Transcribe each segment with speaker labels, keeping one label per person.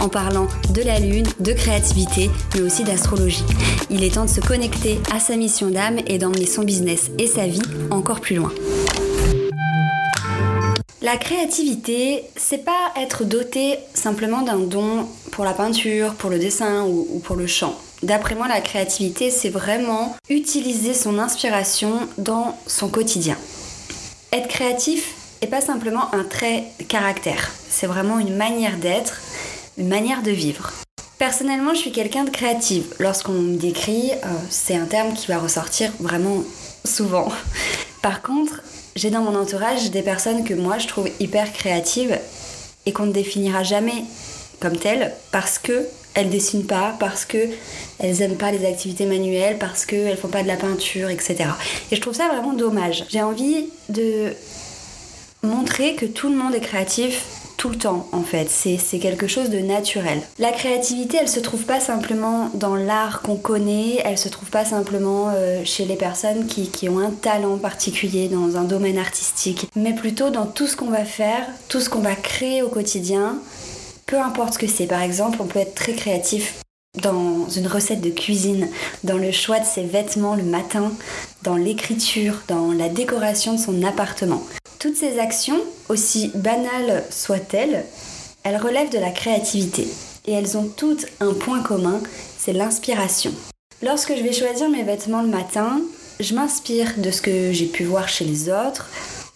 Speaker 1: en parlant de la lune, de créativité, mais aussi d'astrologie. Il est temps de se connecter à sa mission d'âme et d'emmener son business et sa vie encore plus loin. La créativité, c'est pas être doté simplement d'un don pour la peinture, pour le dessin ou, ou pour le chant. D'après moi, la créativité, c'est vraiment utiliser son inspiration dans son quotidien. Être créatif n'est pas simplement un trait de caractère, c'est vraiment une manière d'être, manière de vivre. Personnellement, je suis quelqu'un de créative. Lorsqu'on me décrit, euh, c'est un terme qui va ressortir vraiment souvent. Par contre, j'ai dans mon entourage des personnes que moi je trouve hyper créatives et qu'on ne définira jamais comme telles parce que elles dessinent pas, parce que elles aiment pas les activités manuelles, parce qu'elles font pas de la peinture, etc. Et je trouve ça vraiment dommage. J'ai envie de montrer que tout le monde est créatif tout le temps en fait, c'est quelque chose de naturel. La créativité, elle se trouve pas simplement dans l'art qu'on connaît, elle se trouve pas simplement euh, chez les personnes qui, qui, ont un talent particulier dans un domaine artistique, mais plutôt dans tout ce qu'on va faire, tout ce qu'on va créer au quotidien, peu importe ce que c'est. Par exemple, on peut être très créatif dans une recette de cuisine, dans le choix de ses vêtements le matin, dans l'écriture, dans la décoration de son appartement. Toutes ces actions, aussi banales soient-elles, elles relèvent de la créativité et elles ont toutes un point commun, c'est l'inspiration. Lorsque je vais choisir mes vêtements le matin, je m'inspire de ce que j'ai pu voir chez les autres,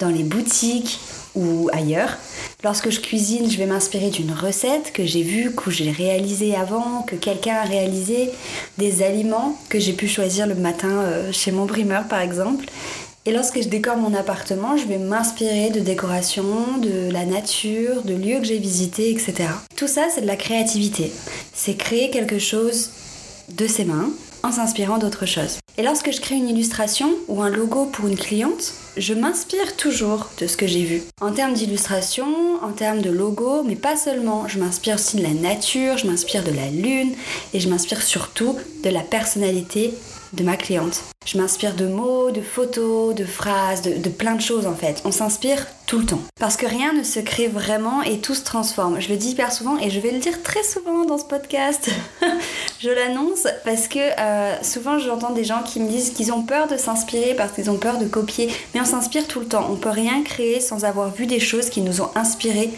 Speaker 1: dans les boutiques ou ailleurs. Lorsque je cuisine, je vais m'inspirer d'une recette que j'ai vue, que j'ai réalisée avant, que quelqu'un a réalisé, des aliments que j'ai pu choisir le matin euh, chez mon primeur par exemple. Et lorsque je décore mon appartement, je vais m'inspirer de décorations, de la nature, de lieux que j'ai visités, etc. Tout ça, c'est de la créativité. C'est créer quelque chose de ses mains en s'inspirant d'autre chose. Et lorsque je crée une illustration ou un logo pour une cliente, je m'inspire toujours de ce que j'ai vu. En termes d'illustration, en termes de logo, mais pas seulement. Je m'inspire aussi de la nature, je m'inspire de la lune et je m'inspire surtout de la personnalité de ma cliente. Je m'inspire de mots, de photos, de phrases, de, plein de choses en fait. On s'inspire tout le temps. Parce que rien ne se crée vraiment et tout se transforme. Je le dis hyper souvent et je vais le dire très souvent dans ce podcast. je l'annonce parce que euh, souvent j'entends des gens qui me disent qu'ils ont peur de s'inspirer parce qu'ils ont peur de copier. Mais on s'inspire tout le temps. On peut rien créer sans avoir vu des choses qui nous ont inspirés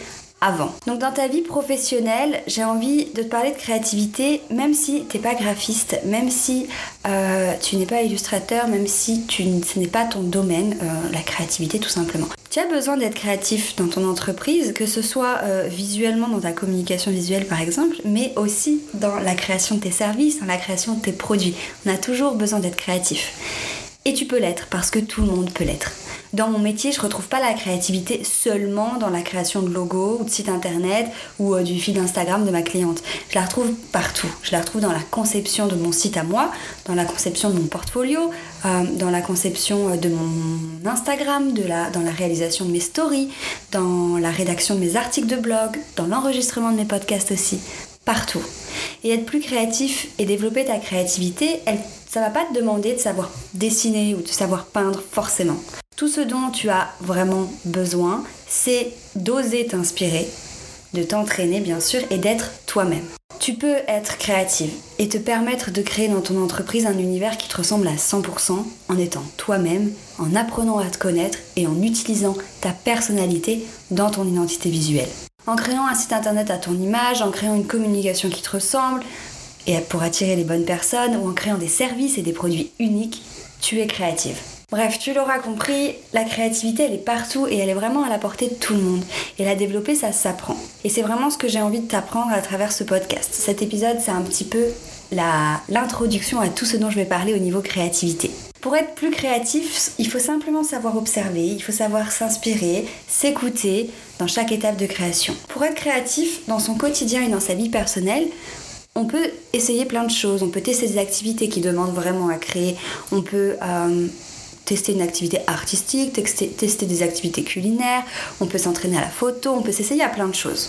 Speaker 1: Donc dans ta vie professionnelle, j'ai envie de te parler de créativité, même si t'es pas graphiste, même si euh, tu n'es pas illustrateur, même si ce n'est pas ton domaine, euh, la créativité tout simplement. Tu as besoin d'être créatif dans ton entreprise, que ce soit euh, visuellement dans ta communication visuelle par exemple, mais aussi dans la création de tes services, dans la création de tes produits. On a toujours besoin d'être créatif. Et tu peux l'être parce que tout le monde peut l'être. Dans mon métier, je retrouve pas la créativité seulement dans la création de logos ou de sites internet ou euh, du fil Instagram de ma cliente. Je la retrouve partout. Je la retrouve dans la conception de mon site à moi, dans la conception de mon portfolio, euh, dans la conception euh, de mon Instagram, dans la réalisation de mes stories, dans la rédaction de mes articles de blog, dans l'enregistrement de mes podcasts aussi partout. Et être plus créatif et développer ta créativité, elle, ça va pas te demander de savoir dessiner ou de savoir peindre forcément. Tout ce dont tu as vraiment besoin, c'est d'oser t'inspirer, de t'entraîner bien sûr et d'être toi-même. Tu peux être créative et te permettre de créer dans ton entreprise un univers qui te ressemble à 100% en étant toi-même, en apprenant à te connaître et en utilisant ta personnalité dans ton identité visuelle. En créant un site internet à ton image, en créant une communication qui te ressemble et pour attirer les bonnes personnes ou en créant des services et des produits uniques, tu es créative. Bref, tu l'auras compris, la créativité, elle est partout et elle est vraiment à la portée de tout le monde. Et la développer, ça s'apprend. Et c'est vraiment ce que j'ai envie de t'apprendre à travers ce podcast. Cet épisode, c'est un petit peu l'introduction à tout ce dont je vais parler au niveau créativité. Pour être plus créatif, il faut simplement savoir observer, il faut savoir s'inspirer, s'écouter dans chaque étape de création. Pour être créatif dans son quotidien et dans sa vie personnelle, on peut essayer plein de choses, on peut tester des activités qui demandent vraiment à créer, on peut euh, tester une activité artistique, tester, des activités culinaires, on peut s'entraîner à la photo, on peut s'essayer à plein de choses.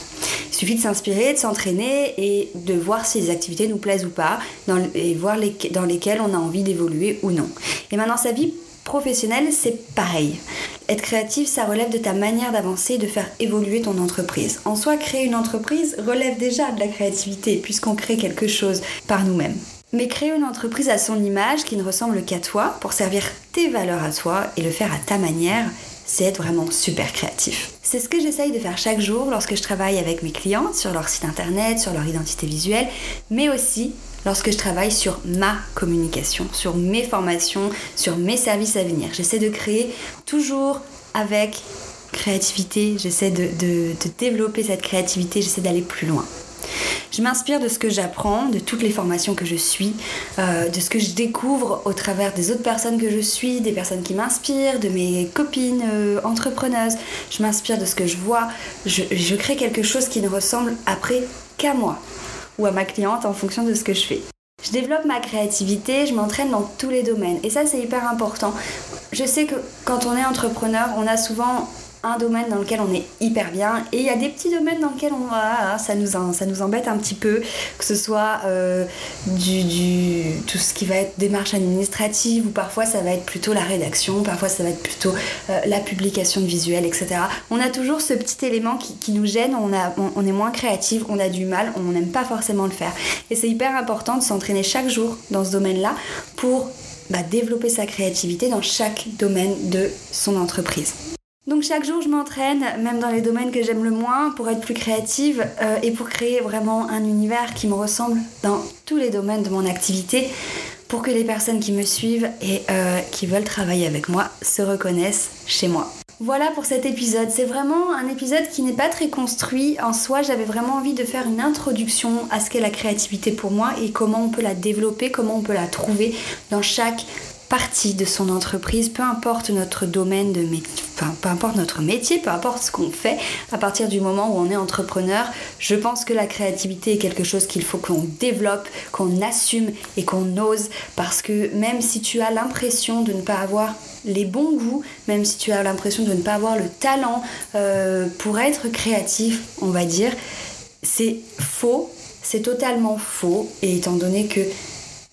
Speaker 1: Il suffit de s'inspirer, de s'entraîner et de voir si les activités nous plaisent ou pas et voir dans lesquelles on a envie d'évoluer ou non. Et maintenant, sa vie professionnelle, c'est pareil. Être créatif, ça relève de ta manière d'avancer et de faire évoluer ton entreprise. En soi, créer une entreprise relève déjà de la créativité puisqu'on crée quelque chose par nous-mêmes. Mais créer une entreprise à son image qui ne ressemble qu'à toi pour servir tes valeurs à toi et le faire à ta manière, c'est être vraiment super créatif. C'est ce que j'essaye de faire chaque jour lorsque je travaille avec mes clients sur leur site internet, sur leur identité visuelle, mais aussi lorsque je travaille sur ma communication, sur mes formations, sur mes services à venir. J'essaie de créer toujours avec créativité, j'essaie de, de développer cette créativité, j'essaie d'aller plus loin. Je m'inspire de ce que j'apprends, de toutes les formations que je suis, euh, de ce que je découvre au travers des autres personnes que je suis, des personnes qui m'inspirent, de mes copines euh, entrepreneuses. Je m'inspire de ce que je vois. Je, crée quelque chose qui ne ressemble après qu'à moi ou à ma cliente en fonction de ce que je fais. Je développe ma créativité, je m'entraîne dans tous les domaines. Et ça, c'est hyper important. Je sais que quand on est entrepreneur, on a souvent un domaine dans lequel on est hyper bien et il y a des petits domaines dans lesquels on ah, ça nous ça nous embête un petit peu que ce soit euh, du, tout ce qui va être démarche administrative ou parfois ça va être plutôt la rédaction parfois ça va être plutôt euh, la publication de visuels etc on a toujours ce petit élément qui, nous gêne on, a, on, est moins créatif on a du mal on n'aime pas forcément le faire et c'est hyper important de s'entraîner chaque jour dans ce domaine là pour bah, développer sa créativité dans chaque domaine de son entreprise. Donc chaque jour, je m'entraîne, même dans les domaines que j'aime le moins, pour être plus créative euh, et pour créer vraiment un univers qui me ressemble dans tous les domaines de mon activité, pour que les personnes qui me suivent et euh, qui veulent travailler avec moi se reconnaissent chez moi. Voilà pour cet épisode. C'est vraiment un épisode qui n'est pas très construit en soi. J'avais vraiment envie de faire une introduction à ce qu'est la créativité pour moi et comment on peut la développer, comment on peut la trouver dans chaque partie de son entreprise, peu importe notre domaine de métier, peu importe notre métier, peu importe ce qu'on fait, à partir du moment où on est entrepreneur, je pense que la créativité est quelque chose qu'il faut qu'on développe, qu'on assume et qu'on ose. Parce que même si tu as l'impression de ne pas avoir les bons goûts, même si tu as l'impression de ne pas avoir le talent euh, pour être créatif, on va dire, c'est faux, c'est totalement faux. Et étant donné que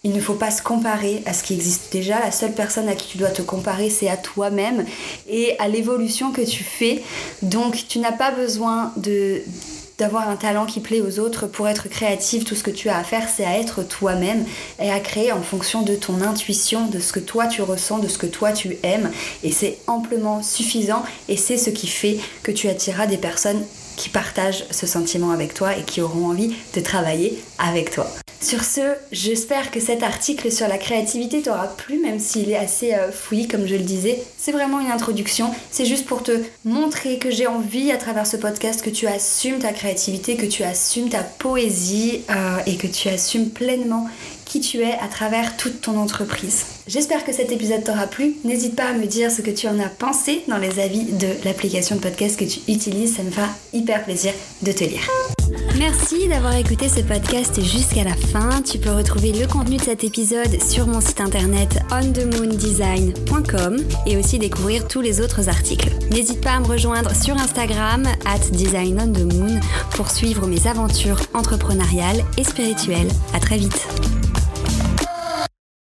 Speaker 1: il ne faut pas se comparer à ce qui existe déjà. La seule personne à qui tu dois te comparer, c'est à toi-même et à l'évolution que tu fais. Donc, tu n'as pas besoin d'avoir un talent qui plaît aux autres pour être créatif. Tout ce que tu as à faire, c'est à être toi-même et à créer en fonction de ton intuition, de ce que toi tu ressens, de ce que toi tu aimes. Et c'est amplement suffisant et c'est ce qui fait que tu attireras des personnes qui partagent ce sentiment avec toi et qui auront envie de travailler avec toi. Sur ce, j'espère que cet article sur la créativité t'aura plu, même s'il est assez euh, fouillis, comme je le disais. C'est vraiment une introduction. C'est juste pour te montrer que j'ai envie, à travers ce podcast, que tu assumes ta créativité, que tu assumes ta poésie euh, et que tu assumes pleinement qui tu es à travers toute ton entreprise. J'espère que cet épisode t'aura plu. N'hésite pas à me dire ce que tu en as pensé dans les avis de l'application de podcast que tu utilises. Ça me fera hyper plaisir de te lire. Merci d'avoir écouté ce podcast jusqu'à la fin. Tu peux retrouver le contenu de cet épisode sur mon site internet onthemoondesign.com et aussi découvrir tous les autres articles. N'hésite pas à me rejoindre sur Instagram at designonthemoon pour suivre mes aventures entrepreneuriales et spirituelles. À très vite.